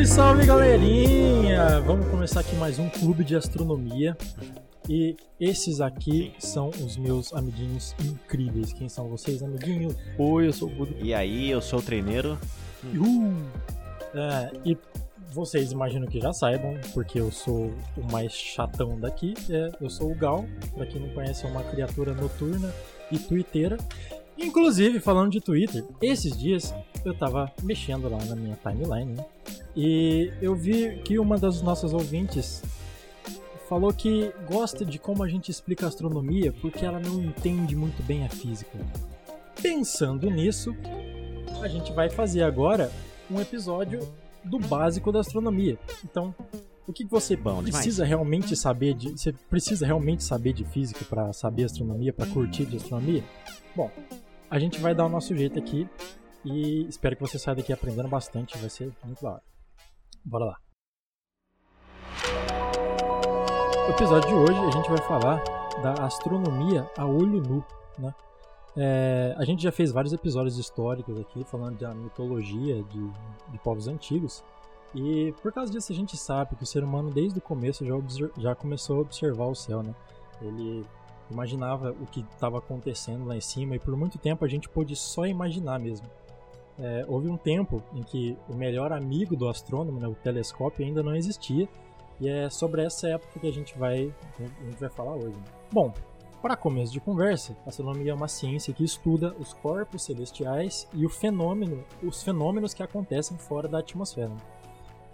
Salve, salve galerinha! Vamos começar aqui mais um clube de astronomia. E esses aqui são os meus amiguinhos incríveis. Quem são vocês, amiguinho? Oi, eu sou o Budo. E aí, eu sou o treineiro. Uh! É, e vocês imaginam que já saibam, porque eu sou o mais chatão daqui. É, eu sou o Gal, pra quem não conhece, é uma criatura noturna e twitteira. Inclusive, falando de Twitter, esses dias eu tava mexendo lá na minha timeline né? e eu vi que uma das nossas ouvintes falou que gosta de como a gente explica a astronomia porque ela não entende muito bem a física. Pensando nisso, a gente vai fazer agora um episódio do básico da astronomia. Então, o que você Bom precisa demais. realmente saber de, você precisa realmente saber de física para saber astronomia, para curtir de astronomia? Bom, a gente vai dar o nosso jeito aqui e espero que você saia daqui aprendendo bastante, vai ser muito da hora. Bora lá. No episódio de hoje a gente vai falar da astronomia a olho nu, né? É, a gente já fez vários episódios históricos aqui falando da mitologia de, de povos antigos e por causa disso a gente sabe que o ser humano desde o começo já, já começou a observar o céu, né? Ele imaginava o que estava acontecendo lá em cima e por muito tempo a gente pôde só imaginar mesmo. É, houve um tempo em que o melhor amigo do astrônomo, né, o telescópio, ainda não existia e é sobre essa época que a gente vai, a gente vai falar hoje. Bom, para começo de conversa, a astronomia é uma ciência que estuda os corpos celestiais e o fenômeno, os fenômenos que acontecem fora da atmosfera.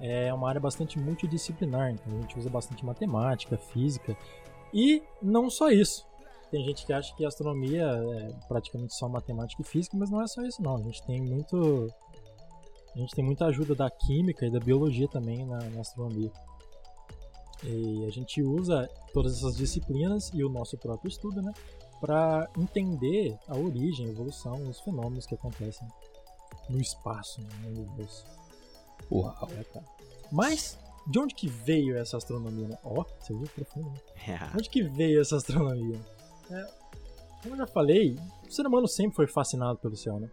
É uma área bastante multidisciplinar, então a gente usa bastante matemática, física e não só isso. Tem gente que acha que a astronomia é praticamente só matemática e física, mas não é só isso não. A gente tem muito a gente tem muita ajuda da química e da biologia também na, na astronomia. E a gente usa todas essas disciplinas e o nosso próprio estudo, né, para entender a origem, a evolução, os fenômenos que acontecem no espaço, né, no universo. Uau. É, cara. Mas de onde que veio essa astronomia? Ó, você viu profundo. Né? Onde que veio essa astronomia? É, como eu já falei, o ser humano sempre foi fascinado pelo céu, né?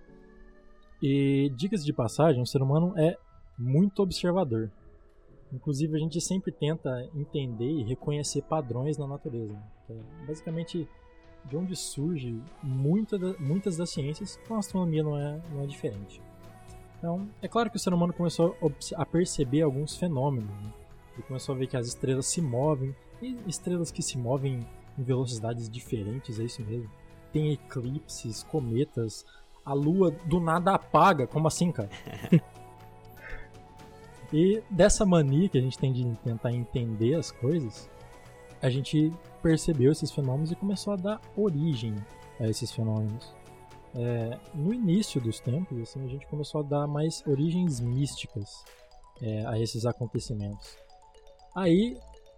E dicas de passagem, o ser humano é muito observador. Inclusive, a gente sempre tenta entender e reconhecer padrões na natureza. né? É basicamente de onde surge muita muitas das ciências, com a astronomia não é, não é diferente. Então, é claro que o ser humano começou a perceber alguns fenômenos. Né? Ele começou a ver que as estrelas se movem, e estrelas que se movem em velocidades diferentes, é isso mesmo. Tem eclipses, cometas, a lua do nada apaga, como assim, cara? e dessa mania que a gente tem de tentar entender as coisas, a gente percebeu esses fenômenos e começou a dar origem a esses fenômenos. É, no início dos tempos, assim, a gente começou a dar mais origens místicas é, a esses acontecimentos. Aí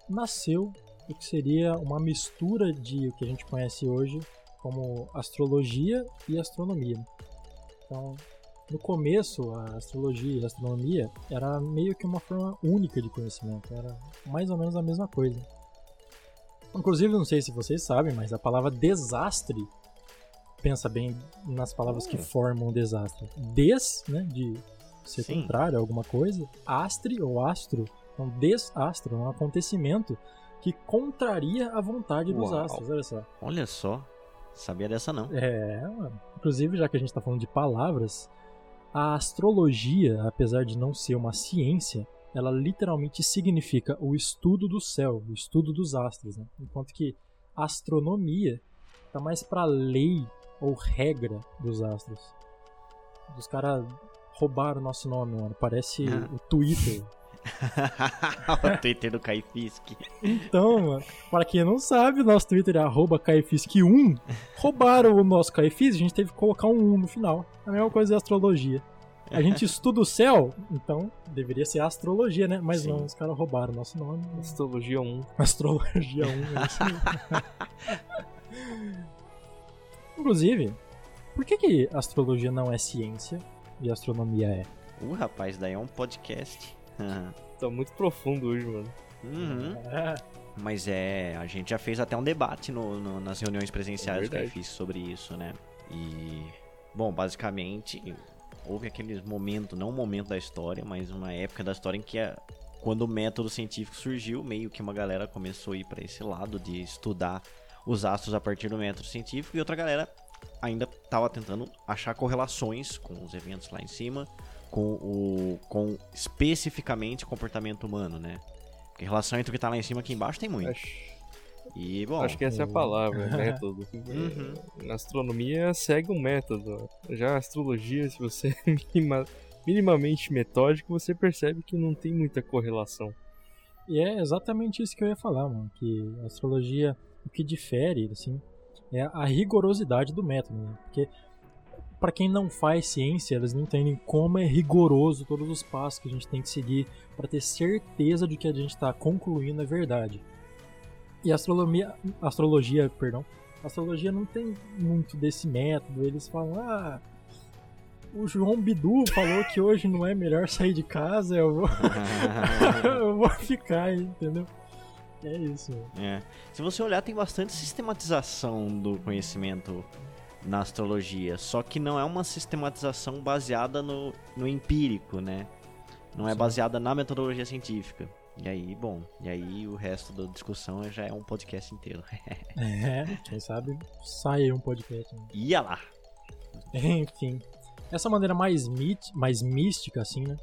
nasceu o que seria uma mistura de o que a gente conhece hoje como astrologia e astronomia. Então, no começo, a astrologia e a astronomia era meio que uma forma única de conhecimento, era mais ou menos a mesma coisa. Inclusive, não sei se vocês sabem, mas a palavra desastre pensa bem nas palavras que formam desastre. Des, né, de ser Sim. contrário a alguma coisa, astre ou astro, desastro, é um acontecimento que contraria a vontade dos Uau. astros, olha só. Olha só, sabia dessa não. É, mano. Inclusive, já que a gente tá falando de palavras, a astrologia, apesar de não ser uma ciência, ela literalmente significa o estudo do céu, o estudo dos astros, né? Enquanto que astronomia tá mais pra lei ou regra dos astros. Os caras roubaram o nosso nome, mano. Parece Ah. o Twitter. o Twitter do Caifisk. Então, mano, para quem não sabe, o nosso Twitter é arroba caifisk1. Roubaram o nosso caifis, a gente teve que colocar um 1 no final. A mesma coisa é astrologia. A gente estuda o céu, então deveria ser astrologia, né? Mas Sim. não, os caras roubaram o nosso nome. Astrologia 1. Astrologia 1, é isso. Inclusive, por que, que astrologia não é ciência e astronomia é? Uh, rapaz, daí é um podcast. Tá muito profundo hoje, mano. Uhum. É, Mas é, a gente já fez até um debate no, no- nas reuniões presenciais É do verdade. Caifisk sobre isso, né? E, bom, basicamente, houve aqueles momentos, não um momento da história, mas uma época da história em que a, quando o método científico surgiu, meio que uma galera começou a ir para esse lado de estudar os astros a partir do método científico e outra galera ainda estava tentando achar correlações com os eventos lá em cima, com o com especificamente o comportamento humano, né? Porque relação entre o que está lá em cima e aqui embaixo tem muito. Acho, E bom, acho que essa é a palavra, método. Uhum. Na astronomia segue um método. Já a astrologia, se você é minima- minimamente metódico, você percebe que não tem muita correlação. E é exatamente isso que eu ia falar, mano. Que a astrologia, o que difere, assim, é a rigorosidade do método, né? Porque para quem não faz ciência, eles não entendem como é rigoroso todos os passos que a gente tem que seguir para ter certeza de que a gente está concluindo é verdade. E a astrologia, astrologia, perdão, astrologia não tem muito desse método. Eles falam, ah, o João Bidu falou que hoje não é melhor sair de casa, eu vou, eu vou ficar, entendeu? É isso. É. Se você olhar, tem bastante sistematização do conhecimento na astrologia, só que não é uma sistematização baseada no, no empírico, né? Não é Sim. baseada na metodologia científica. E aí, bom, e aí o resto da discussão já é um podcast inteiro. É, quem sabe sai aí um podcast. né? Ia lá! Enfim, essa maneira mais, mit, mais mística, assim, né?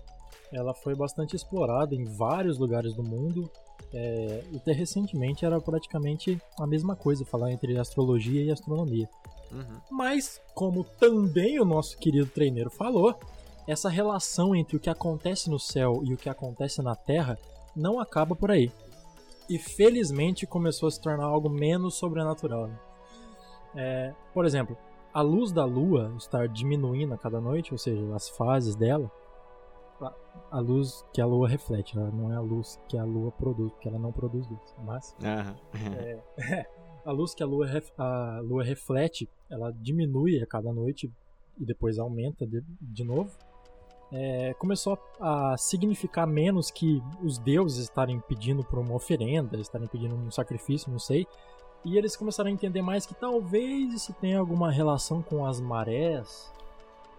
Ela foi bastante explorada em vários lugares do mundo. É, até recentemente era praticamente a mesma coisa falar entre astrologia e astronomia. Uhum. Mas, como também o nosso querido treineiro falou, essa relação entre o que acontece no céu e o que acontece na Terra não acaba por aí. E felizmente começou a se tornar algo menos sobrenatural. né? É, por exemplo, a luz da Lua estar diminuindo a cada noite, ou seja, as fases dela, a- a luz que a Lua reflete, ela não é a luz que a Lua produz, porque ela não produz luz. Mas Aham. a luz que a lua, ref- a lua reflete, ela diminui a cada noite e depois aumenta de, de novo. É, começou a, a significar menos que os deuses estarem pedindo por uma oferenda, estarem pedindo um sacrifício, não sei. E eles começaram a entender mais que talvez isso tenha alguma relação com as marés.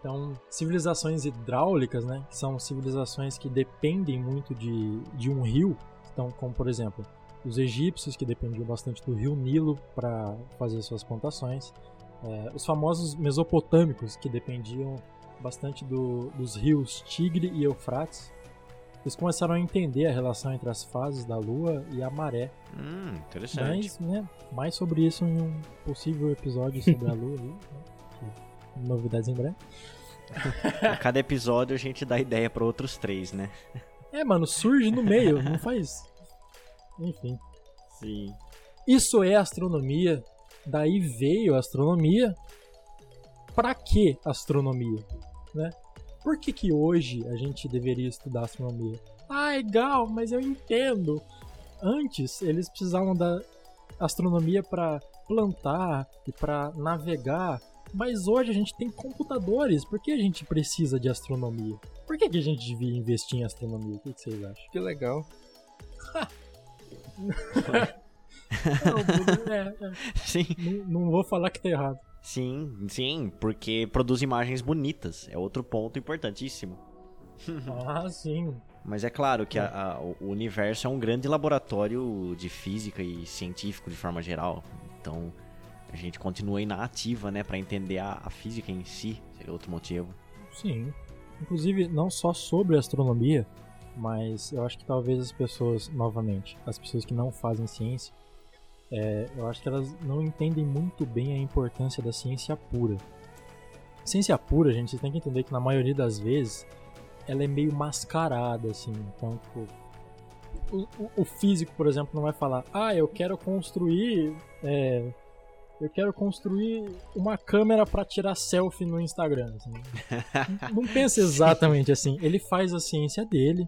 Então, civilizações hidráulicas, né, que são civilizações que dependem muito de, de um rio. Então, como por exemplo, os egípcios, que dependiam bastante do rio Nilo para fazer suas plantações, é, os famosos mesopotâmicos, que dependiam bastante do- dos rios Tigre e Eufrates. Eles começaram a entender a relação entre as fases da Lua e a maré. Hum, interessante. Mas, né, mais sobre isso em um possível episódio sobre a Lua. aí, né, novidades em breve. A cada episódio a gente dá ideia para outros três, né? É, mano, surge no meio, não faz. Enfim. Sim. Isso é astronomia. Daí veio a astronomia. Pra que astronomia? Né? Por que, que hoje a gente deveria estudar astronomia? Ah, legal, mas eu entendo. Antes eles precisavam da astronomia para plantar e para navegar, mas hoje a gente tem computadores. Por que a gente precisa de astronomia? Por que, que a gente devia investir em astronomia? O que, que vocês acham? Que legal. Não, é, é. Sim. Não, não vou falar que tá errado. Sim, sim, porque produz imagens bonitas. É outro ponto importantíssimo. Ah, sim. Mas é claro que a- a- o universo é um grande laboratório de física e científico de forma geral. Então a gente continua na ativa, né, para entender a, a física em si. Seria outro motivo. Sim. Inclusive, não só sobre astronomia, mas eu acho que talvez as pessoas, novamente, as pessoas que não fazem ciência, é, eu acho que elas não entendem muito bem a importância da ciência pura. Ciência pura, gente, vocês têm que entender que na maioria das vezes ela é meio mascarada, assim. Então, tipo, o, o- o físico, por exemplo, não vai falar, ah, eu quero construir. é, eu quero construir uma câmera para tirar selfie no Instagram. assim. não pensa exatamente assim. Ele faz a ciência dele,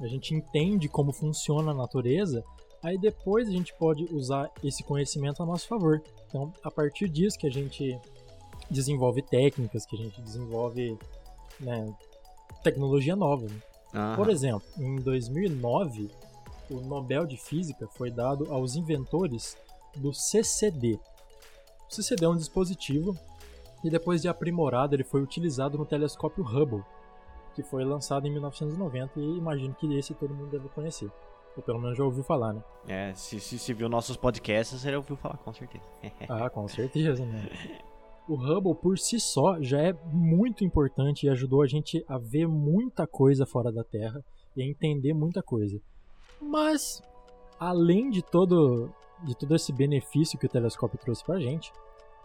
a gente entende como funciona a natureza, aí depois a gente pode usar esse conhecimento a nosso favor. Então, a partir disso que a gente desenvolve técnicas, que a gente desenvolve né, tecnologia nova. né? Por exemplo, em 2009, o Nobel de Física foi dado aos inventores do CCD. CCD é um dispositivo e depois de aprimorado ele foi utilizado no telescópio Hubble, que foi lançado em 1990 e imagino que esse todo mundo deve conhecer. Ou pelo menos já ouviu falar, né? É, se, se, se viu nossos podcasts, você já ouviu falar, com certeza. ah, com certeza, né? O Hubble por si só já é muito importante e ajudou a gente a ver muita coisa fora da Terra e a entender muita coisa. Mas, além de todo, de todo esse benefício que o telescópio trouxe pra gente,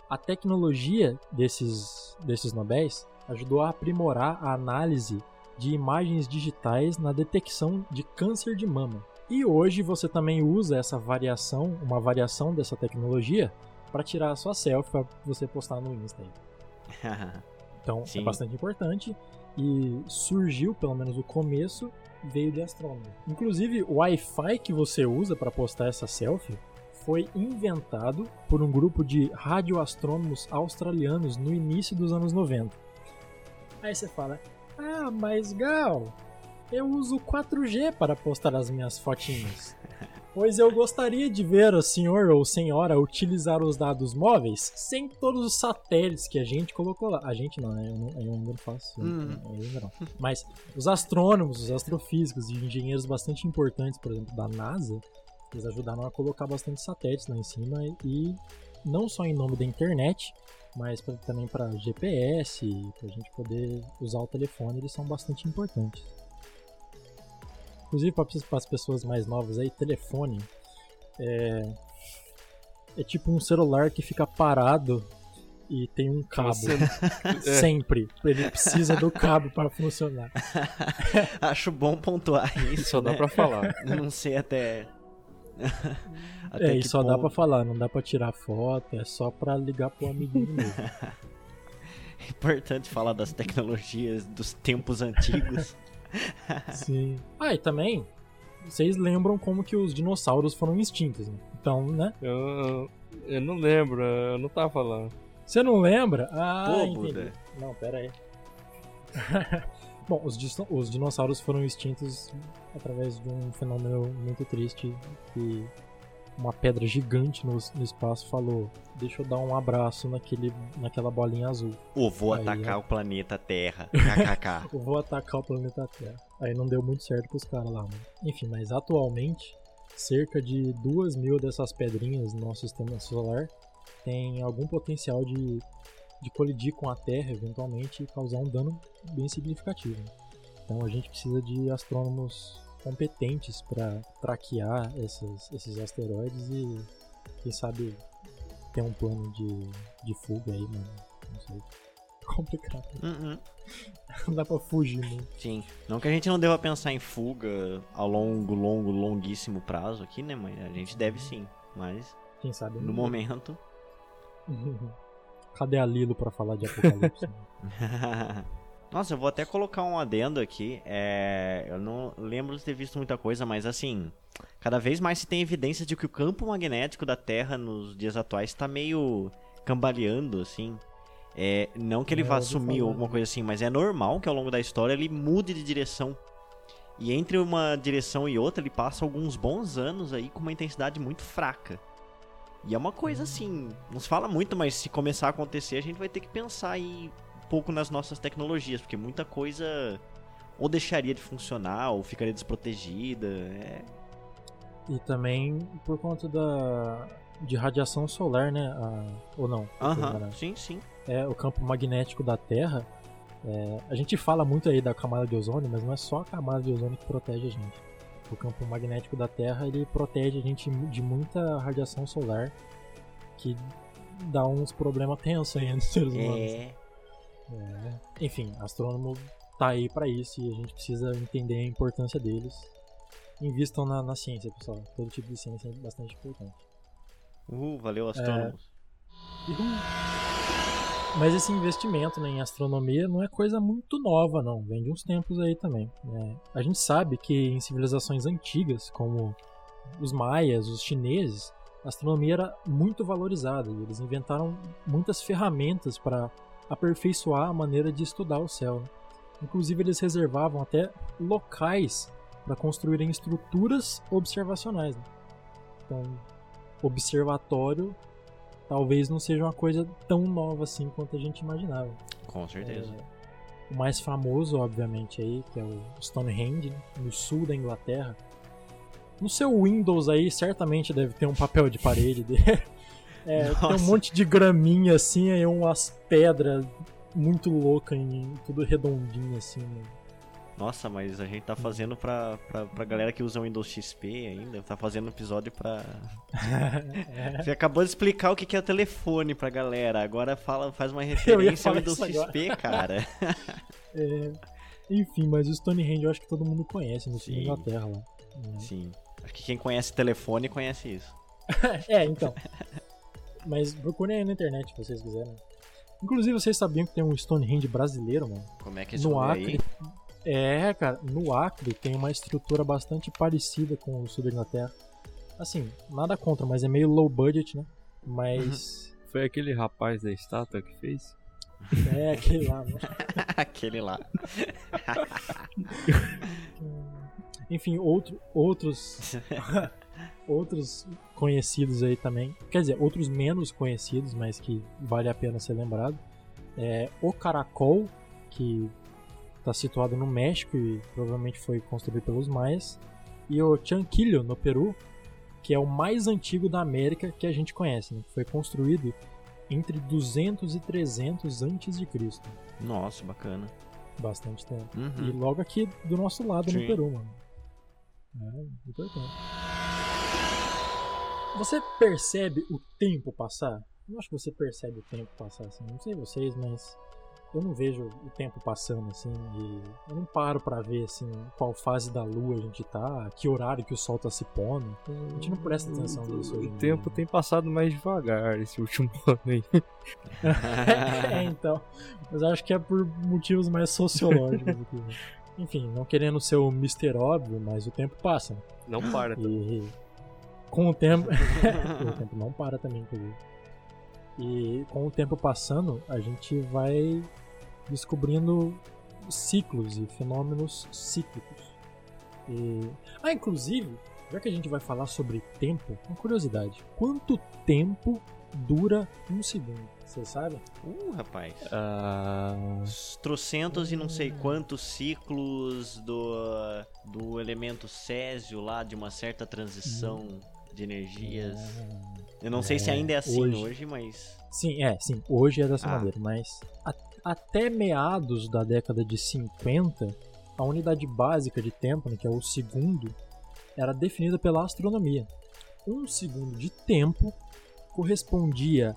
a tecnologia desses, desses Nobéis ajudou a aprimorar a análise de imagens digitais na detecção de câncer de mama. E hoje você também usa essa variação, uma variação dessa tecnologia, para tirar a sua selfie para você postar no Insta. Então é Sim. é bastante importante e surgiu, pelo menos o começo, veio de astrônomo. Inclusive, o Wi-Fi que você usa para postar essa selfie foi inventado por um grupo de radioastrônomos australianos no início dos anos 90. Aí você fala: Ah, mas Gal, eu uso 4G para postar as minhas fotinhas. Pois eu gostaria de ver o senhor ou senhora utilizar os dados móveis sem todos os satélites que a gente colocou lá. A gente não, né? Eu, não, eu ainda não faço. Hum. Eu ainda não. Mas os astrônomos, os astrofísicos e engenheiros bastante importantes, por exemplo, da NASA, eles ajudaram a colocar bastante satélites lá em cima e não só em nome da internet, mas pra, também para GPS, para a gente poder usar o telefone, eles são bastante importantes. Inclusive para as pessoas mais novas aí, telefone é, é tipo um celular que fica parado e tem um cabo. Você... É. Sempre. Ele precisa do cabo para funcionar. Acho bom pontuar isso. Só dá né? pra falar. Não sei até. até é, e só ponto... dá pra falar, não dá pra tirar foto, é só pra ligar pro amiguinho mesmo. É importante falar das tecnologias dos tempos antigos. Sim. Ah, e também, vocês lembram como que os dinossauros foram extintos, né? Então, né? Eu, eu não lembro, eu não tava falando. Você não lembra? Ah, Pô, entendi. Buda. Não, pera aí. Bom, os, os dinossauros foram extintos através de um fenômeno muito triste que uma pedra gigante no, no, espaço falou: Deixa eu dar um abraço naquele, naquela bolinha azul. Ou vou Aí, atacar é... o planeta Terra. KKK. ou vou atacar o planeta Terra. Aí não deu muito certo pros caras lá, mano. Enfim, mas atualmente, cerca de duas mil dessas pedrinhas no nosso sistema solar tem algum potencial de, de colidir com a Terra eventualmente e causar um dano bem significativo. Então a gente precisa de astrônomos competentes para traquear esses, esses asteroides e, quem sabe, ter um plano de, de fuga aí, mano. Não sei. Complicado. Uhum. Não dá pra fugir, né? Sim. Não que a gente não deva pensar em fuga a longo, longo, longuíssimo prazo aqui, né, mãe? A gente deve sim, mas. Quem sabe? No momento. Cadê a Lilo pra falar de Apocalipse? Nossa, eu vou até colocar um adendo aqui. É, eu não lembro de ter visto muita coisa, mas assim, cada vez mais se tem evidência de que o campo magnético da Terra nos dias atuais está meio cambaleando, assim. É, não que ele é, vá sumir ou alguma coisa assim, mas é normal que ao longo da história ele mude de direção. E entre uma direção e outra, ele passa alguns bons anos aí com uma intensidade muito fraca. E é uma coisa assim, não se fala muito, mas se começar a acontecer, a gente vai ter que pensar aí pouco nas nossas tecnologias, porque muita coisa ou deixaria de funcionar ou ficaria desprotegida. É... E também por conta da de radiação solar, né? A... ou não? Aham, sim, sim. É o campo magnético da Terra. É... a gente fala muito aí da camada de ozônio, mas não é só a camada de ozônio que protege a gente. O campo magnético da Terra ele protege a gente de muita radiação solar que dá uns problemas tensos aí nos seres humanos. É. É. Enfim, astrônomo tá aí para isso e a gente precisa entender a importância deles. Invistam na, na ciência, pessoal. Todo tipo de ciência é bastante importante. Uhul, valeu, astrônomos. É... Mas esse investimento né, em astronomia não é coisa muito nova, não. Vem de uns tempos aí também. É, a gente sabe que em civilizações antigas, como os maias, os chineses, a astronomia era muito valorizada e eles inventaram muitas ferramentas para aperfeiçoar a maneira de estudar o céu. Né? Inclusive, eles reservavam até locais para construírem estruturas observacionais. Né? Então, observatório talvez não seja uma coisa tão nova assim quanto a gente imaginava. Com certeza. É, o mais famoso, obviamente, aí, que é o Stonehenge, né, no sul da Inglaterra. No seu Windows aí, certamente deve ter um papel de parede dele. É, tem um monte de graminha assim, aí umas pedras muito loucas, tudo redondinho assim. Né? Nossa, mas a gente tá fazendo pra, pra, pra galera que usa o Windows XP ainda, tá fazendo episódio pra. é. Você acabou de explicar o que é o telefone pra galera, agora fala, faz uma referência ao Windows XP, cara. é, enfim, mas o Stonehenge eu acho que todo mundo conhece no sul da Inglaterra lá. Né? Sim. Acho que quem conhece telefone conhece isso. é, então. Mas procurem aí na internet se vocês quiserem. Inclusive, vocês sabiam que tem um Stonehenge brasileiro, mano? Como é que é isso no Acre, aí? É, cara, no Acre tem uma estrutura bastante parecida com o sul da Inglaterra. Assim, nada contra, mas é meio low budget, né? Mas. Foi aquele rapaz da estátua que fez? É, aquele lá, né? aquele lá. Enfim, outro, outros. outros conhecidos aí também. Quer dizer, outros menos conhecidos, mas que vale a pena ser lembrado. É o Caracol, que está situado no México e provavelmente foi construído pelos maias, e o Chanquillo, no Peru, que é o mais antigo da América que a gente conhece, né? foi construído entre 200 e 300 antes de Cristo. Nossa, bacana. Bastante tempo. Uhum. E logo aqui do nosso lado Sim. no Peru, mano. É, importante. Você percebe o tempo passar? Eu acho que você percebe o tempo passar assim. Não sei vocês, mas eu não vejo o tempo passando assim e eu não paro para ver assim qual fase da lua a gente tá, que horário que o sol tá se pondo. A gente não presta atenção o, nisso hoje. O tempo tem passado mais devagar esse último ano aí. é, então. Mas acho que é por motivos mais sociológicos Enfim, não querendo ser o Mr. Óbvio, mas o tempo passa. Não para. E com o tempo. o tempo não para também, inclusive. E com o tempo passando, a gente vai descobrindo ciclos e fenômenos cíclicos. E... Ah, inclusive, já que a gente vai falar sobre tempo, uma curiosidade: quanto tempo dura um segundo? Você sabe? Uh, rapaz. Uh... Trocentos uh... e não sei quantos ciclos do, do elemento césio lá, de uma certa transição hum. de energias. Eu não é, sei se ainda é assim hoje, hoje, mas. Sim, é, sim. Hoje é dessa ah. maneira, mas a, até meados da década de 50, a unidade básica de tempo, né, que é o segundo, era definida pela astronomia. Um segundo de tempo correspondia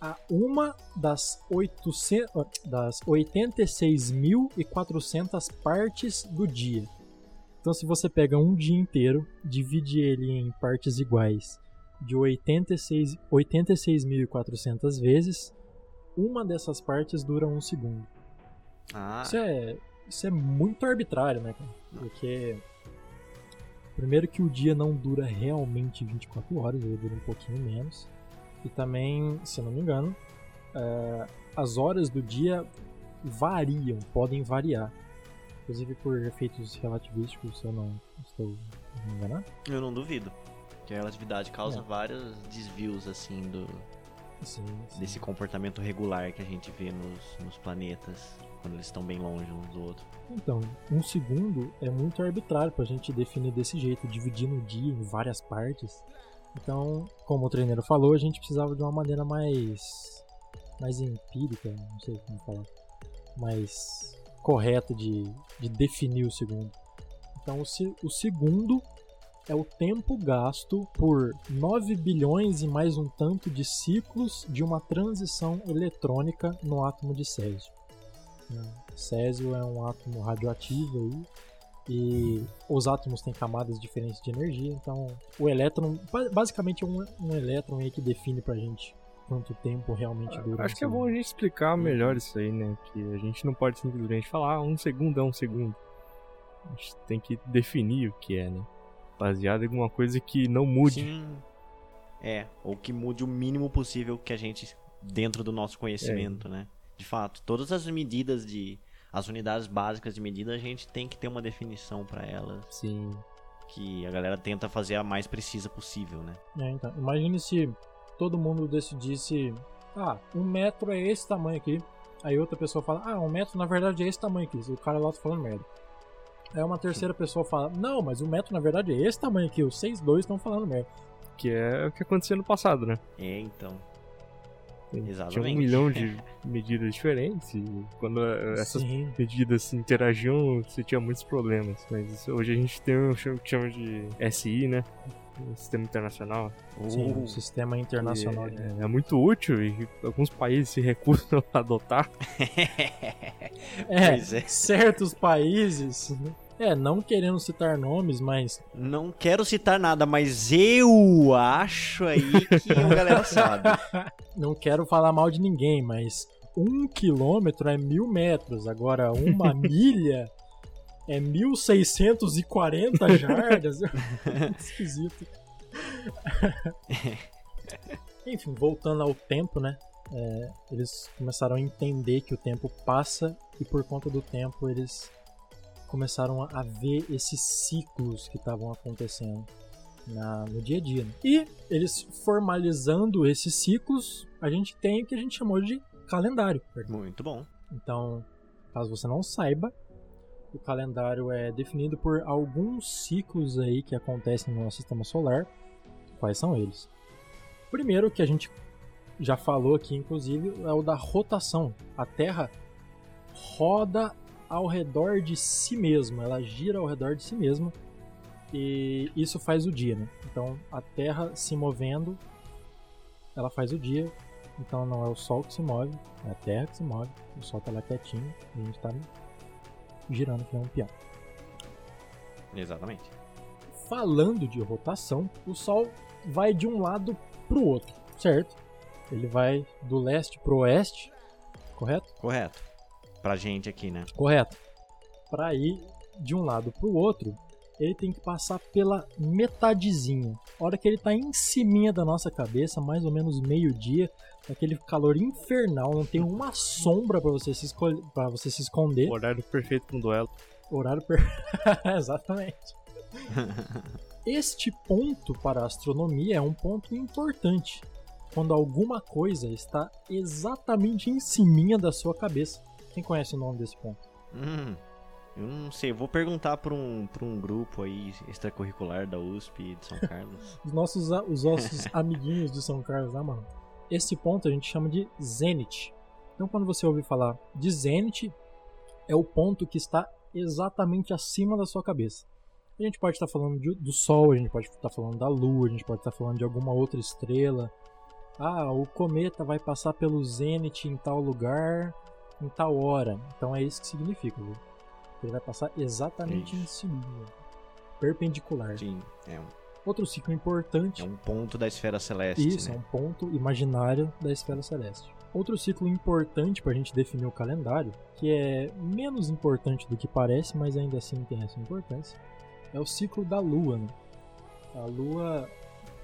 a uma das, 800, das 86.400 partes do dia. Então, se você pega um dia inteiro, divide ele em partes iguais de 86.400 86 vezes, uma dessas partes dura um segundo. Ah. Isso é, isso é muito arbitrário, né, cara? Porque. Primeiro que o dia não dura realmente 24 horas, ele dura um pouquinho menos. E também, se eu não me engano, é, as horas do dia variam, podem variar. Inclusive por efeitos relativísticos, se eu não estou me enganando. Eu não duvido. Que a relatividade causa é. vários desvios, assim, do, sim, sim. desse comportamento regular que a gente vê nos, nos planetas quando eles estão bem longe uns do outro. Então, um segundo é muito arbitrário para a gente definir desse jeito, dividindo o dia em várias partes. Então, como o treineiro falou, a gente precisava de uma maneira mais mais empírica, não sei como falar, mais correta de, de definir o segundo. Então, o, o segundo é o tempo gasto por 9 bilhões e mais um tanto de ciclos de uma transição eletrônica no átomo de Césio. Césio é um átomo radioativo aí, e os átomos têm camadas diferentes de energia, então o elétron, basicamente é um, um elétron aí que define pra gente quanto tempo realmente dura. Acho que é bom a gente explicar melhor isso aí, né? Que a gente não pode simplesmente falar ah, um segundo é um segundo. A gente tem que definir o que é, né? Baseado em alguma coisa que não mude. Sim. É, ou que mude o mínimo possível que a gente, dentro do nosso conhecimento, é. né? De fato, todas as medidas de as unidades básicas de medida a gente tem que ter uma definição para elas. Sim. Que a galera tenta fazer a mais precisa possível, né? É, então, imagine se todo mundo decidisse, ah, um metro é esse tamanho aqui. Aí outra pessoa fala, ah, um metro na verdade é esse tamanho aqui. O cara lá tá falando merda. Aí uma terceira pessoa fala, não, mas o metro na verdade é esse tamanho aqui. Os seis dois estão falando merda. Que é o que aconteceu no passado, né? É, então. Tinha Exatamente. um milhão de medidas diferentes e quando essas Sim. medidas se interagiam, você tinha muitos problemas. Mas hoje a gente tem o que chama de SI, né? Sistema Internacional. Sim, Uh, o sistema internacional é, é muito útil e alguns países se recusam a adotar. É, Pois é. certos países, é, não querendo citar nomes, mas Não quero citar nada, mas eu acho aí que a galera sabe. não quero falar mal de ninguém, mas um quilômetro é mil metros, agora uma milha é 1640 jardas. Esquisito. Enfim, voltando ao tempo, né? é, eles começaram a entender que o tempo passa e por conta do tempo eles começaram a ver esses ciclos que estavam acontecendo na- no dia a dia. né? E eles formalizando esses ciclos, a gente tem o que a gente chamou de calendário. Muito bom. Então, caso você não saiba, o calendário é definido por alguns ciclos aí que acontecem no nosso sistema solar. Quais são eles? Primeiro que a gente já falou aqui, inclusive, é o da rotação. A Terra roda ao redor de si mesma, ela gira ao redor de si mesma e isso faz o dia, né? Então, a Terra se movendo, ela faz o dia. Então, não é o Sol que se move, é a Terra que se move. O Sol tá lá quietinho a gente tá girando que nem um peão. Exatamente. Falando de rotação, o Sol vai de um lado pro outro, certo? Ele vai do leste pro oeste, correto? Correto. Pra gente aqui, né? Correto. Para ir de um lado pro outro, ele tem que passar pela metadezinha. A hora que ele tá em ciminha da nossa cabeça, mais ou menos meio-dia, aquele calor infernal, não tem uma sombra para você se escolher, para você se esconder. O horário perfeito para um duelo. Horário per... Exatamente. Este ponto para a astronomia é um ponto importante. Quando alguma coisa está exatamente em ciminha da sua cabeça. Quem conhece o nome desse ponto? Hum, eu não sei. Vou perguntar pra um, pra um grupo aí extracurricular da USP de São Carlos. Os nossos, os nossos amiguinhos de São Carlos, né, mano? Esse ponto a gente chama de zenit. Então, quando você ouvir falar de zenit, é o ponto que está exatamente acima da sua cabeça. A gente pode estar falando de- do Sol, a gente pode estar falando da Lua, a gente pode estar falando de alguma outra estrela. Ah, o cometa vai passar pelo zenit em tal lugar, em tal hora. Então é isso que significa, viu? Ele vai passar exatamente em Isso. cima, perpendicular. Sim, é um, Outro ciclo importante é um ponto da esfera celeste, isso, é né? um ponto imaginário da esfera celeste. Outro ciclo importante para a gente definir o calendário, que é menos importante do que parece, mas ainda assim tem essa importância, é o ciclo da Lua. Né? A Lua,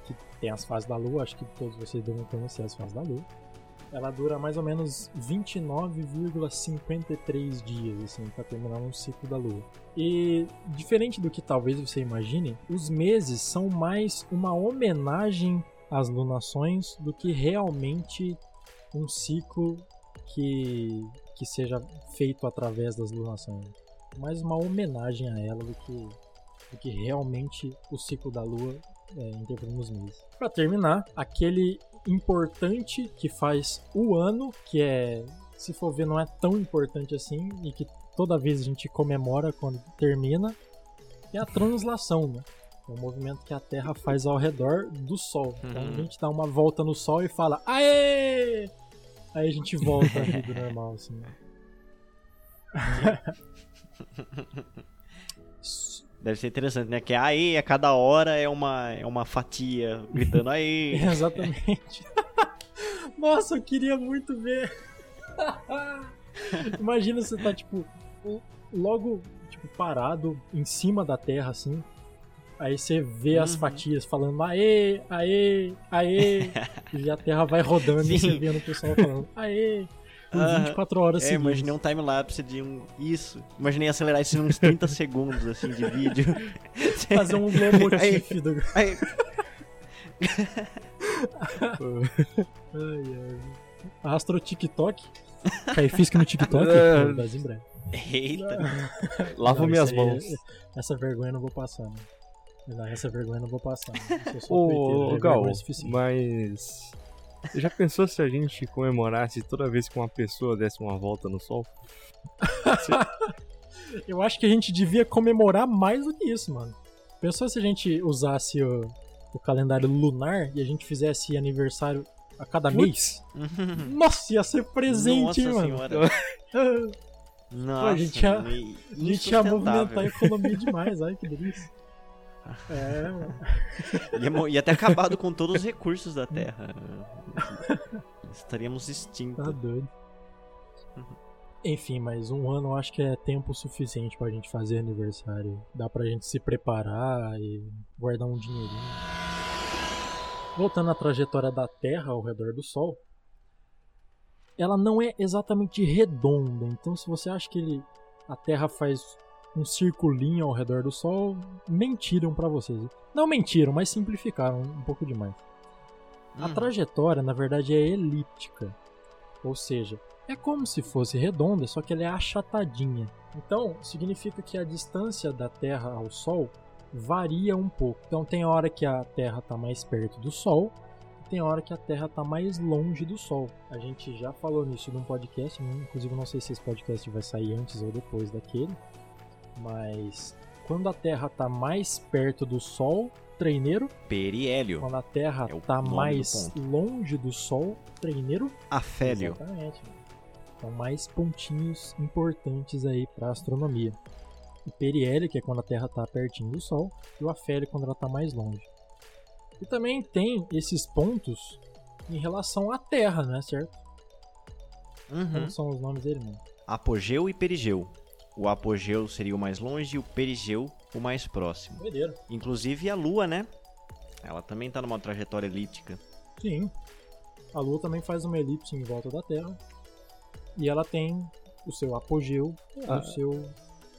que tem as fases da Lua, acho que todos vocês devem conhecer as fases da Lua. Ela dura mais ou menos 29,53 dias, assim, para terminar um ciclo da Lua. E diferente do que talvez você imagine, os meses são mais uma homenagem às lunações do que realmente um ciclo que, que seja feito através das lunações. Mais uma homenagem a ela do que, do que realmente o ciclo da Lua é, interfere nos meses. Para terminar, aquele importante que faz o ano, que é, se for ver, não é tão importante assim e que toda vez a gente comemora quando termina, é a translação, né? É um movimento que a Terra faz ao redor do Sol. Então Uhum. a gente dá uma volta no Sol e fala Aê! Aí a gente volta à vida normal, assim. Deve ser interessante, né? Que aê, a cada hora é uma, é uma fatia gritando aê. Exatamente. Nossa, eu queria muito ver. Imagina você tá, tipo, logo, tipo, parado em cima da terra, assim. Aí você vê as Uhum. fatias falando aê, aê, aê. e a terra vai rodando e você Sim. vendo o pessoal falando aê. Por Aham. 24 horas É, seguidas. imaginei um time-lapse de um. Isso. Imaginei acelerar isso em uns 30 segundos, assim, de vídeo. Fazer um low motif do... Aí. ai, ai. Astro TikTok. Caifisque no TikTok. É. Mas em breve. Eita. Lavo Não, minhas aí- mãos. Essa vergonha eu não vou passar, né? Não, essa vergonha eu não vou passar. Né? Eu sou Ô, é Gal, suficiente. mas. Você já pensou se a gente comemorasse toda vez que uma pessoa desse uma volta no sol? Eu acho que a gente devia comemorar mais do que isso, mano. Pensou se a gente usasse o, o calendário lunar e a gente fizesse aniversário a cada mês? Nossa, ia ser presente, Nossa mano. senhora. Nossa, a gente ia- A gente ia movimentar a economia demais, ai que delícia. É, mano. Ia, ia ter acabado com todos os recursos da Terra. Estaríamos Tá extintos. doido. Enfim, mas um ano eu acho que é tempo suficiente pra gente fazer aniversário. Dá pra gente se preparar e guardar um dinheirinho. Voltando à trajetória da Terra ao redor do Sol, ela não é exatamente redonda. Então, se você acha que ele- a Terra faz um circulinho ao redor do Sol, mentiram pra vocês. Não mentiram, mas simplificaram um pouco demais. A Hum. trajetória, na verdade, é elíptica. Ou seja, é como se fosse redonda, só que ela é achatadinha. Então, significa que a distância da Terra ao Sol varia um pouco. Então, tem hora que a Terra está mais perto do Sol, e tem hora que a Terra está mais longe do Sol. A gente já falou nisso num podcast, né? inclusive não sei se esse podcast vai sair antes ou depois daquele, mas quando a Terra está mais perto do Sol, treineiro, Periélio. quando a Terra É está do mais ponto. longe do Sol, treineiro. Afélio. Exatamente. São mais pontinhos importantes aí para astronomia. O periélio, que é quando a Terra está pertinho do Sol, e o afélio, quando ela está mais longe. E também tem esses pontos em relação à Terra, né, certo? Uhum. Como são os nomes dele mesmo? Apogeu e perigeu. O apogeu seria o mais longe e o perigeu o mais próximo. Doideira. Inclusive a Lua, né? Ela também tá numa trajetória elíptica. Sim. A Lua também faz uma elipse em volta da Terra. E ela tem o seu apogeu, Ah. o seu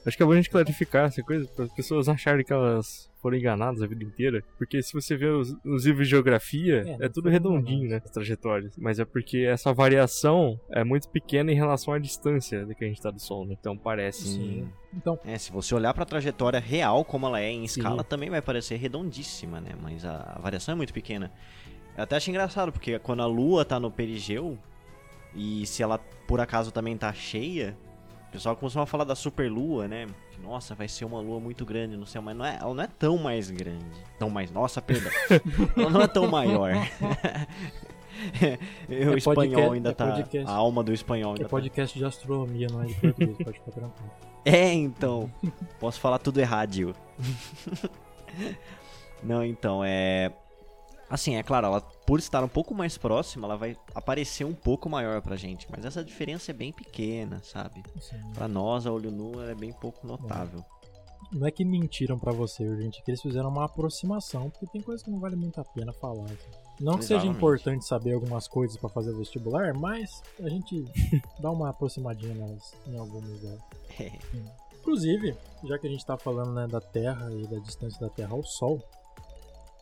Acho que é bom a gente clarificar essa coisa, para as pessoas acharem que elas foram enganadas a vida inteira. Porque se você vê os, os livros de geografia, É, é, tudo redondinho, né? As trajetórias. Mas é porque essa variação é muito pequena em relação à distância que a gente tá do Sol, né? Então parece. Sim. Então, É, se você olhar pra trajetória real, como ela é em Sim. escala, também vai parecer redondíssima, né? Mas a, a variação é muito pequena. Eu até acho engraçado, porque quando a Lua tá no perigeu, e se ela por acaso também tá cheia, o pessoal costuma falar da superlua, né? Que, Nossa, vai ser uma lua muito grande no céu, mas não é, ela não é tão mais grande. Tão mais. Nossa, perdão. ela não é tão maior. o É espanhol podcast- ainda é tá. podcast. A alma do espanhol ainda é tá. podcast de astronomia, não é de português, pode ficar tranquilo. É, então. Posso falar tudo errado. Não, então, é. Assim, é claro, ela, por estar um pouco mais próxima, ela vai aparecer um pouco maior pra gente. Mas essa diferença é bem pequena, sabe? Assim, Pra nós, a olho nu, ela é bem pouco notável. não é que mentiram pra você, gente, é que eles fizeram uma aproximação, porque tem coisas que não vale muito a pena falar. assim. Não que seja Exatamente. importante saber algumas coisas pra fazer o vestibular, mas a gente dá uma aproximadinha nelas em algumas delas. É. Inclusive, já que a gente tá falando né, da Terra e da distância da Terra ao Sol,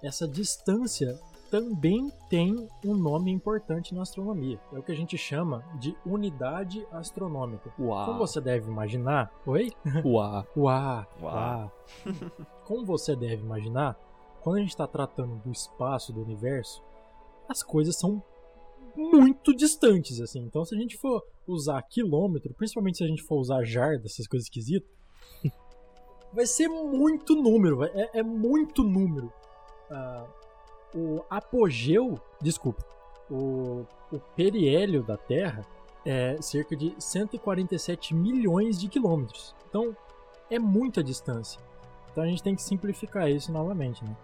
essa distância também tem um nome importante na astronomia. É o que a gente chama de unidade astronômica. Como Uau! você deve imaginar. Oi? Uau! Uá, Uá. uá. Como você deve imaginar, quando a gente está tratando do espaço, do universo, as coisas são muito distantes, assim. Então, se a gente for usar quilômetro, principalmente se a gente for usar jarda, essas coisas esquisitas, vai ser muito número, é, é muito número. Ah, o apogeu, desculpa, o, o periélio da Terra é cerca de 147 milhões de quilômetros. Então, é muita distância. Então a gente tem que simplificar isso novamente, né?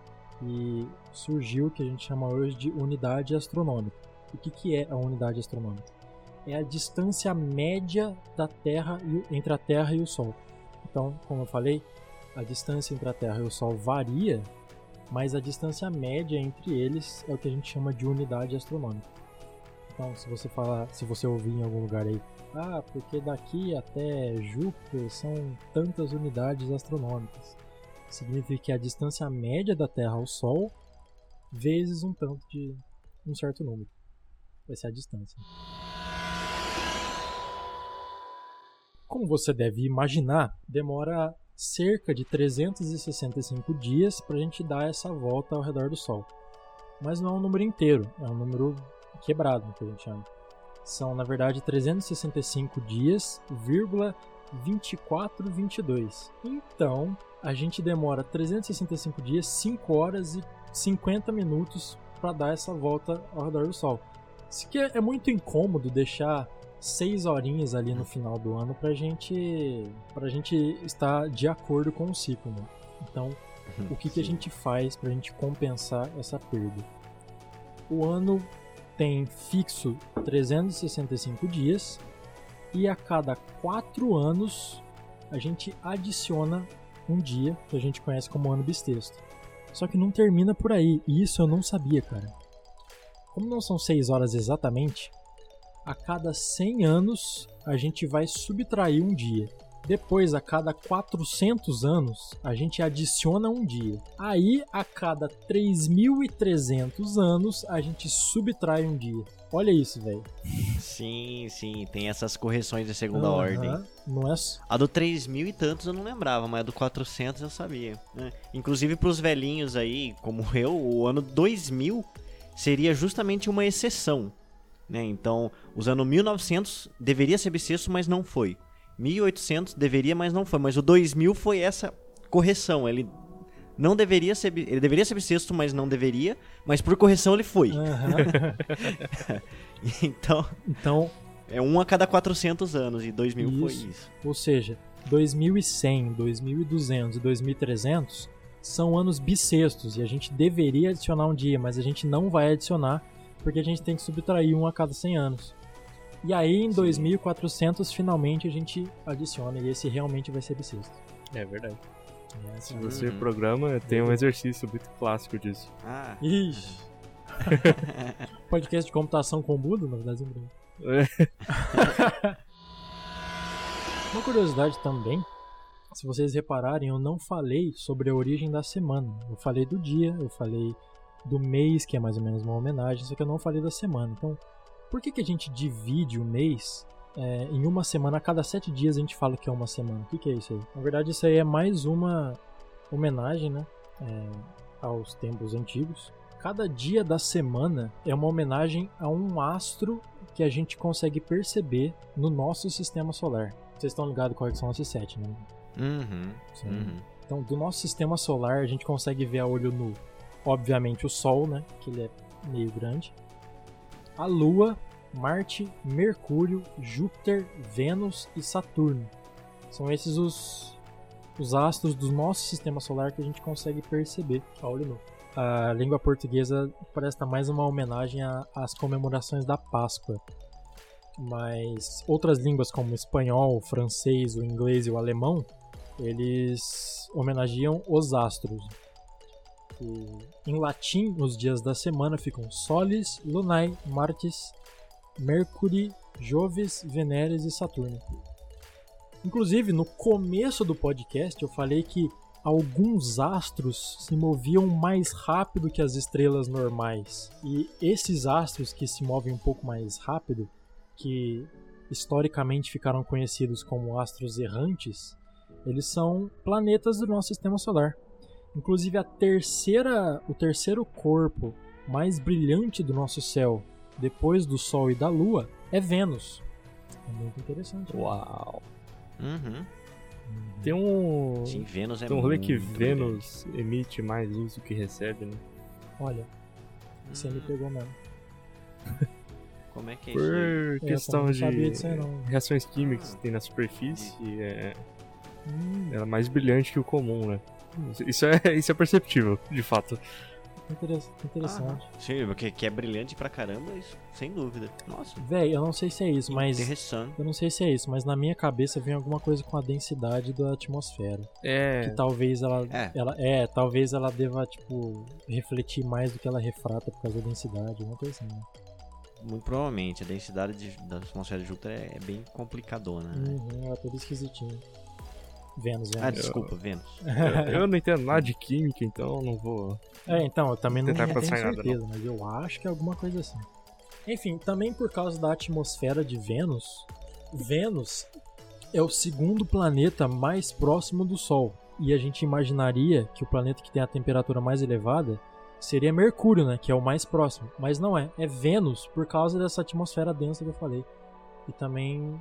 E surgiu o que a gente chama hoje de unidade astronômica. O que, que é a unidade astronômica? É a distância média da Terra entre a Terra e o Sol. Então, como eu falei, a distância entre a Terra e o Sol varia, mas a distância média entre eles é o que a gente chama de unidade astronômica. Então, se você falar, se você ouvir em algum lugar aí, ah, porque daqui até Júpiter são tantas unidades astronômicas. Significa que a distância média da Terra ao Sol vezes um tanto de um certo número. Vai ser a distância. Como você deve imaginar, demora cerca de 365 dias para a gente dar essa volta ao redor do Sol. Mas não é um número inteiro, é um número quebrado, que a gente chama. São, na verdade, 365 dias, vírgula 2422. Então, a gente demora 365 dias, 5 horas e 50 minutos para dar essa volta ao redor do Sol. Isso que é muito incômodo deixar seis horinhas ali no final do ano pra gente pra gente estar de acordo com o ciclo, né? Então, o que, que a gente faz pra gente compensar essa perda? O ano tem fixo 365 dias e a cada quatro anos a gente adiciona um dia que a gente conhece como ano bissexto. Só que não termina por aí, e isso eu não sabia, cara. Como não são seis horas exatamente, a cada 100 anos a gente vai subtrair um dia. Depois, a cada 400 anos, a gente adiciona um dia. Aí, a cada 3.300 anos, a gente subtrai um dia. Olha isso, velho. Sim, sim, tem essas correções de segunda uhum. ordem. Não é... A do 3.000 e tantos eu não lembrava, mas a do 400 eu sabia. Né? Inclusive pros velhinhos aí, como eu, o ano 2000 seria justamente uma exceção. Né? Então, os anos 1900 deveria ser bissexto, mas não foi. 1800 deveria, mas não foi. Mas o 2000 foi essa correção. Ele não deveria ser, ele deveria ser bissexto, mas não deveria. Mas por correção ele foi. Uhum. então, então é um a cada 400 anos e 2000 isso. foi isso. Ou seja, 2100, 2200 e 2300 são anos bissextos e a gente deveria adicionar um dia, mas a gente não vai adicionar porque a gente tem que subtrair um a cada 100 anos. E aí em Sim. 2400 finalmente a gente adiciona e esse realmente vai ser bissexto. É verdade. É, Se você uhum. programa, tem um exercício muito clássico disso. Ah. Ixi. Podcast de computação com Buda, na verdade, é. Uma curiosidade também, se vocês repararem, eu não falei sobre a origem da semana. Eu falei do dia, eu falei do mês, que é mais ou menos uma homenagem, só que eu não falei da semana. Então, por que, que a gente divide o mês é, em uma semana? A cada sete dias a gente fala que é uma semana. O que, que é isso aí? Na verdade, isso aí é mais uma homenagem né, é, aos tempos antigos. Cada dia da semana é uma homenagem a um astro que a gente consegue perceber no nosso sistema solar. Vocês estão ligados quais são esses sete, né? Uhum, uhum. Então, do nosso sistema solar, a gente consegue ver a olho nu obviamente o Sol, né, que ele é meio grande, a Lua, Marte, Mercúrio, Júpiter, Vênus e Saturno. São esses os, os astros do nosso sistema solar que a gente consegue perceber a olho nu. A língua portuguesa presta mais uma homenagem às comemorações da Páscoa. Mas outras línguas como o espanhol, o francês, o inglês e o alemão, eles homenageiam os astros em latim, os dias da semana ficam Solis, Lunae, Martes, Mercury, Joves, Veneres e Saturno. Inclusive, no começo do podcast eu falei que alguns astros se moviam mais rápido que as estrelas normais. E esses astros que se movem um pouco mais rápido, que historicamente ficaram conhecidos como astros errantes, eles são planetas do nosso sistema solar. Inclusive a terceira, o terceiro corpo mais brilhante do nosso céu, depois do Sol e da Lua, é Vênus. É muito interessante. Uau. Uhum. Tem um. Sim, Vênus é Tem um rolê que Vênus brilhante. emite mais luz do que recebe, né? Olha, você hum. me pegou mesmo. Como é que é Por isso? Por questão de reações químicas que tem na superfície, é... Hum. ela é mais brilhante que o comum, né? Isso é, isso é perceptível, de fato. Interessante. Ah, sim, porque que é brilhante pra caramba, isso, sem dúvida. Nossa. Véi, eu não sei se é isso, mas. Interessante. Eu não sei se é isso, mas na minha cabeça vem alguma coisa com a densidade da atmosfera. É. Que talvez ela. É, ela, é talvez ela deva, tipo, refletir mais do que ela refrata por causa da densidade, uma coisa assim. Né? Muito provavelmente, a densidade de, da atmosfera de Júpiter é, é bem complicadona, né? Uhum, ela é toda esquisitinha. Vênus, Vênus. Ah, desculpa, Vênus. Eu, eu não entendo nada de química, então eu não vou. É, então, eu também não, tenho nada, certeza, mas eu acho que é alguma coisa assim. Enfim, também por causa da atmosfera de Vênus, Vênus é o segundo planeta mais próximo do Sol. E a gente imaginaria que o planeta que tem a temperatura mais elevada seria Mercúrio, né? Que é o mais próximo. Mas não é. É Vênus por causa dessa atmosfera densa que eu falei. E também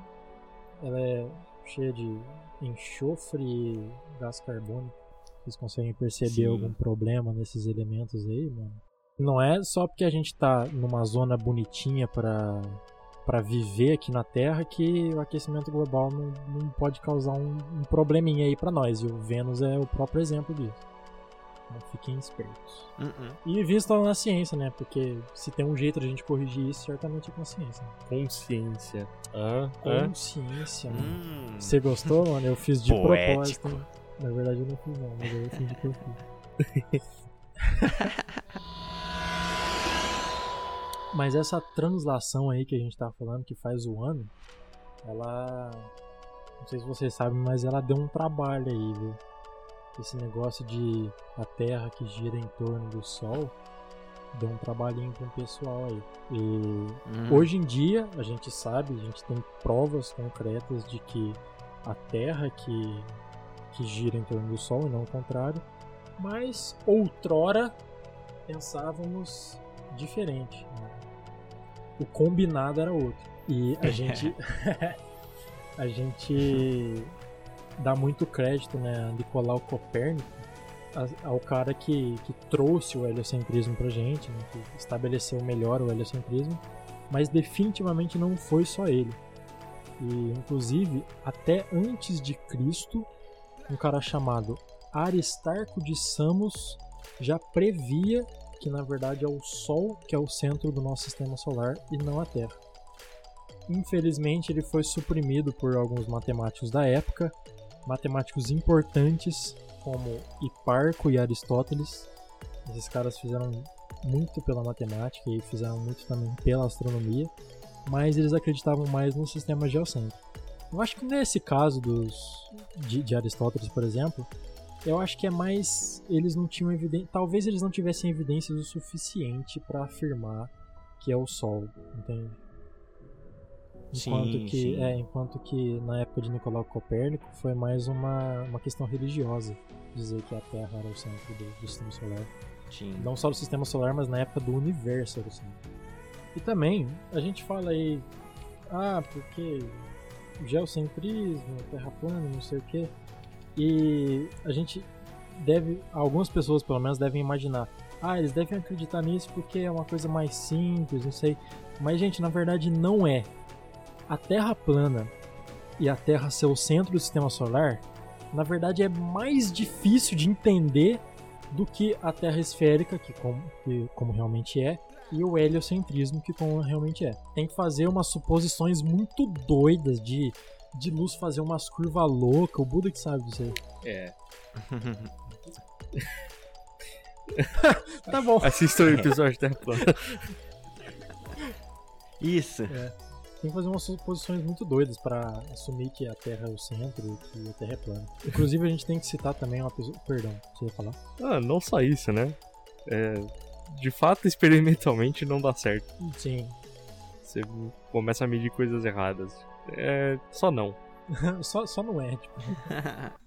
ela é cheia de enxofre e gás carbônico. Vocês conseguem perceber Sim. algum problema nesses elementos aí, mano? Não é só porque a gente tá numa zona bonitinha pra, pra viver aqui na Terra que o aquecimento global não, não pode causar um, um probleminha aí pra nós. E o Vênus é o próprio exemplo disso. Então fiquem espertos. Uh-uh. E vistam na ciência, né? Porque se tem um jeito de a gente corrigir isso, certamente é com a ciência. né? Consciência. Hã? Consciência, mano. Hum. Você gostou, mano? Eu fiz de Poético. propósito. hein? Na verdade eu não fiz não, mas eu fingi que eu fiz. mas essa translação aí que a gente tava falando, que faz o ano, ela. Não sei se vocês sabem, mas ela deu um trabalho aí, viu? Esse negócio de a Terra que gira em torno do Sol deu um trabalhinho com o pessoal aí. E Hum. Hoje em dia, a gente sabe, a gente tem provas concretas de que a Terra que, que gira em torno do Sol e não o contrário. Mas outrora pensávamos diferente. né? O combinado era outro. E a gente. a gente dá muito crédito né, Nicolau Copérnico, ao cara que, que trouxe o heliocentrismo pra gente, né, que estabeleceu melhor o heliocentrismo mas definitivamente não foi só ele. E inclusive, até antes de Cristo, um cara chamado Aristarco de Samos já previa que na verdade é o Sol que é o centro do nosso sistema solar e não a Terra. Infelizmente, ele foi suprimido por alguns matemáticos da época, matemáticos importantes como Hiparco e Aristóteles. Esses caras fizeram muito pela matemática e fizeram muito também pela astronomia, mas eles acreditavam mais no sistema geocêntrico. Eu acho que nesse caso dos de, de Aristóteles, por exemplo, eu acho que é mais eles não tinham evidência, talvez eles não tivessem evidências o suficiente para afirmar que é o Sol, entende? Enquanto Sim, que sim. é, enquanto que na época de Nicolau Copérnico foi mais uma, uma questão religiosa dizer que a Terra era o centro do, do sistema solar. Sim. Não só do sistema solar, mas na época do universo era o centro. E também, a gente fala aí, ah, porque geocentrismo, terra plana, não sei o quê. E a gente deve, algumas pessoas pelo menos devem imaginar, ah, eles devem acreditar nisso porque é uma coisa mais simples, não sei. Mas, gente, na verdade não é. A Terra plana e a Terra ser o centro do sistema solar, na verdade é mais difícil de entender do que a Terra esférica, que como, que como realmente é, e o heliocentrismo, que como realmente é. Tem que fazer umas suposições muito doidas de, de luz fazer umas curvas loucas, o Buda que sabe disso aí. É. Tá bom. Assista o episódio Terra Plana. Isso. Tem que fazer umas suposições muito doidas pra assumir que a Terra é o centro e que a Terra é plana. Inclusive, a gente tem que citar também uma pessoa. Perdão, você ia falar? Ah, não só isso, né? É, de fato, experimentalmente não dá certo. Sim. Você começa a medir coisas erradas. É, só não. só, só não é, tipo.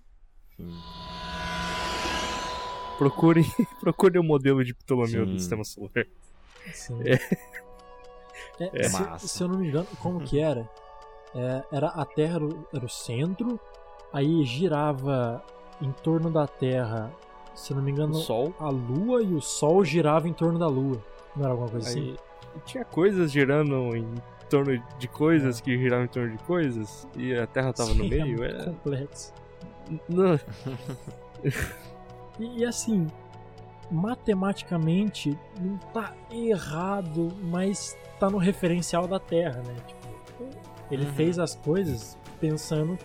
Procure, procure o modelo de Ptolomeu Sim. do sistema solar. Sim. É. É, É. se, se eu não me engano, como que era? É, era a Terra era o, era o centro, aí girava em torno da Terra, se eu não me O engano, Sol. a Lua e o Sol girava em torno da Lua. Não era alguma coisa assim? Aí tinha coisas girando em torno de coisas que giravam em torno de coisas e a Terra tava no Sim, meio. muito É, complexo. não, E, e assim, matematicamente não tá errado, mas tá no referencial da Terra, né? Tipo, ele Uhum. fez as coisas pensando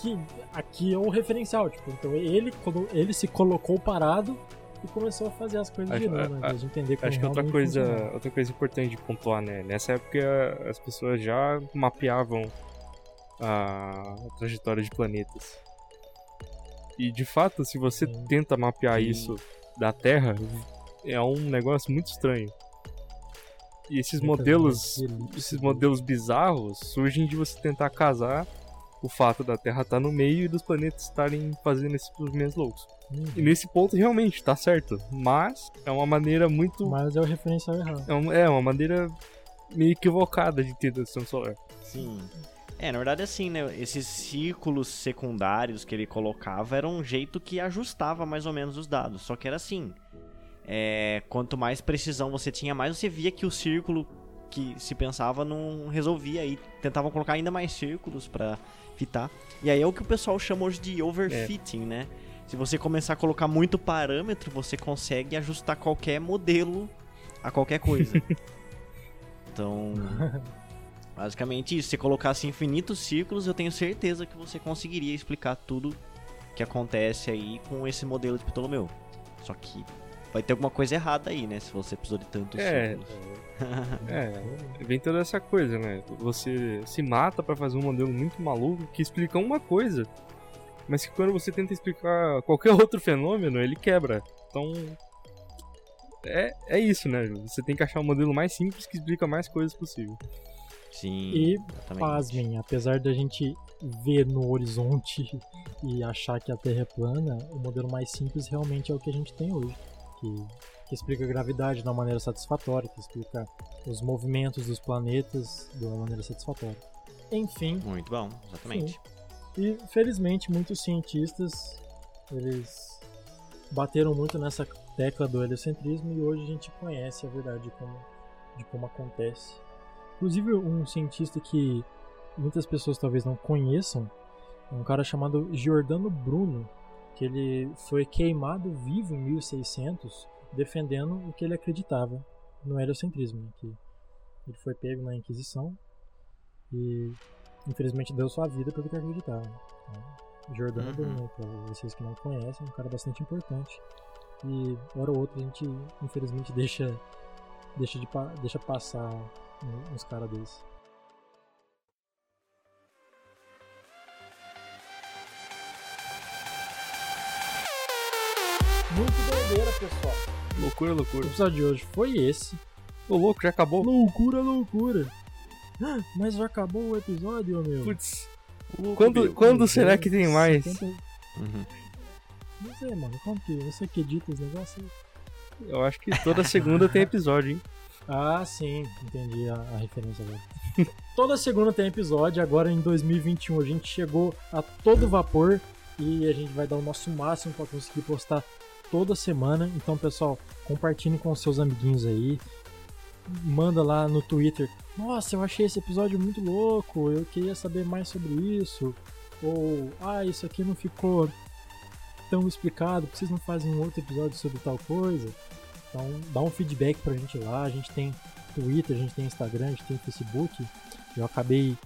que aqui é o referencial, tipo, então ele ele se colocou parado e começou a fazer as coisas Acho- girando, né? De entender como Acho que outra coisa, funcionava. outra coisa importante de pontuar, né? Nessa época as pessoas já mapeavam a trajetória de planetas. E de fato, se você Sim. tenta mapear Sim. isso da Terra, é um negócio muito estranho. E esses Muitas modelos, vezes, esses modelos bizarros surgem de você tentar casar o fato da Terra estar no meio e dos planetas estarem fazendo esses movimentos loucos. Uhum. E nesse ponto realmente tá certo, mas é uma maneira muito Mas é o referencial errado. é uma, é uma maneira meio equivocada de entender o sistema solar. Sim. É, na verdade, assim, né? Esses círculos secundários que ele colocava era um jeito que ajustava mais ou menos os dados. Só que era assim. é, quanto mais precisão você tinha, mais você via que o círculo que se pensava não resolvia. E tentavam colocar ainda mais círculos pra fitar. E aí é o que o pessoal chama hoje de overfitting, né? Se você começar a colocar muito parâmetro, você consegue ajustar qualquer modelo a qualquer coisa. então, basicamente isso. Se colocasse infinitos círculos, eu tenho certeza que você conseguiria explicar tudo que acontece aí com esse modelo de Ptolomeu. Só que vai ter alguma coisa errada aí, né? Se você precisou de tantos É. círculos. É, vem toda essa coisa, né? Você se mata pra fazer um modelo muito maluco que explica uma coisa, mas que quando você tenta explicar qualquer outro fenômeno, ele quebra. Então. É, é isso, né? Você tem que achar um modelo mais simples que explica mais coisas possível. Sim, E, exatamente. Pasmem, apesar da gente ver no horizonte e achar que a Terra é plana, o modelo mais simples realmente é o que a gente tem hoje. Que, que explica a gravidade de uma maneira satisfatória, que explica os movimentos dos planetas de uma maneira satisfatória. Enfim, Muito bom, exatamente. e felizmente muitos cientistas eles bateram muito nessa tecla do heliocentrismo e hoje a gente conhece a verdade de como, de como acontece. Inclusive um cientista que muitas pessoas talvez não conheçam é um cara chamado Giordano Bruno, que ele foi queimado vivo em 1600 defendendo o que ele acreditava no heliocentrismo, né? que ele foi pego na Inquisição e infelizmente deu sua vida pelo que acreditava. Então, Jordano Uhum. Bruno, para vocês que não conhecem, é um cara bastante importante. E hora ou outra a gente infelizmente deixa deixa de deixa passar uns caras desses. Muito doideira, pessoal. Loucura, O loucura. episódio de hoje foi esse. Ô louco, já acabou? Loucura, loucura. Ah, Mas já acabou o episódio, meu. Putz, quando, meu. quando será que tem mais? 70 Uhum. Não sei, mano. Como que você que edita os negócios? aí? Eu acho que toda segunda tem episódio, hein? Ah, sim. Entendi a, a referência agora. Toda segunda tem episódio. Agora em 2021 a gente chegou a todo vapor. E a gente vai dar o nosso máximo para conseguir postar toda semana. Então, pessoal, compartilhem com seus amiguinhos aí. Manda lá no Twitter. Nossa, eu achei esse episódio muito louco. Eu queria saber mais sobre isso. Ou, ah, isso aqui não ficou tão explicado. Por que vocês não fazem um outro episódio sobre tal coisa? Então, dá um feedback pra gente lá. A gente tem Twitter, a gente tem Instagram, a gente tem Facebook. Eu acabei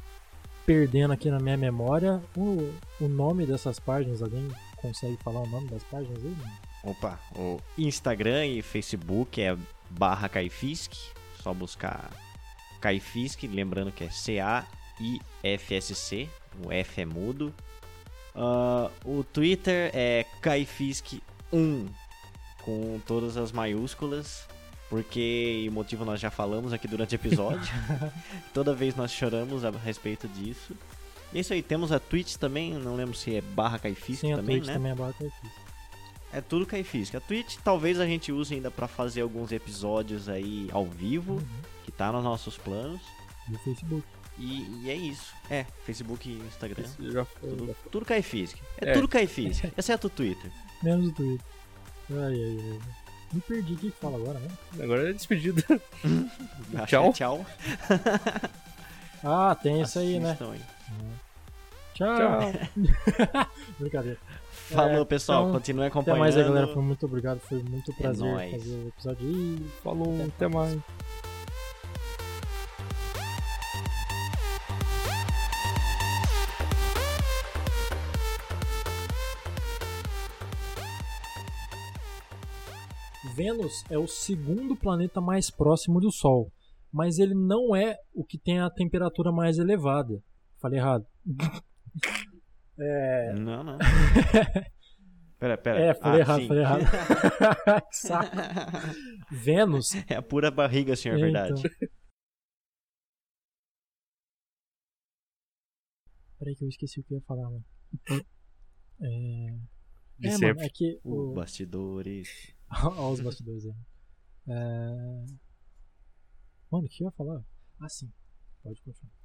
perdendo aqui na minha memória o, o nome dessas páginas. Alguém consegue falar o nome das páginas aí? Opa, o Instagram e Facebook é barra Caifisk, só buscar Caifisk, lembrando que é C-A-I-F-S-C, o F é mudo. Ah, o Twitter é Caifisk1, com todas as maiúsculas, porque e o motivo nós já falamos aqui durante o episódio. Toda vez nós choramos a respeito disso. E é isso aí, temos a Twitch também, não lembro se é barra Caifisk Sim, a também, Twitch né? também é barra Caifis. É tudo Caifisca. A Twitch talvez a gente use ainda pra fazer alguns episódios aí ao vivo, Uhum. que tá nos nossos planos. E o Facebook. E, e é isso. É, Facebook e Instagram. Foi. Tudo, já tudo Caifisca. É, É. tudo Caifisca, exceto o Twitter. Menos o Twitter. Ai, ai, ai. Me perdi. O que fala agora, né? Agora é despedida. Acho Tchau. é Tchau. Ah, tem isso aí, né? Aí. Tchau. Brincadeira. Falou, É, pessoal. então, Continue Até acompanhando. mais aí, galera. Foi muito obrigado. Foi muito prazer nóis. fazer o episódio aí. Falou, até mais. Vênus é o segundo planeta mais próximo do Sol, mas ele não é o que tem a temperatura mais elevada. Falei errado. É, Não, não. Pera, pera. É, falei Ah, errado, sim. falei errado. Saco. Vênus. É a pura barriga, senhor, É, verdade. então. Peraí que eu esqueci o que eu ia falar, mano. É, De é mano, sempre. é que... O... bastidores. Olha os bastidores aí. É... Mano, o que eu ia falar? Ah, sim. Pode continuar.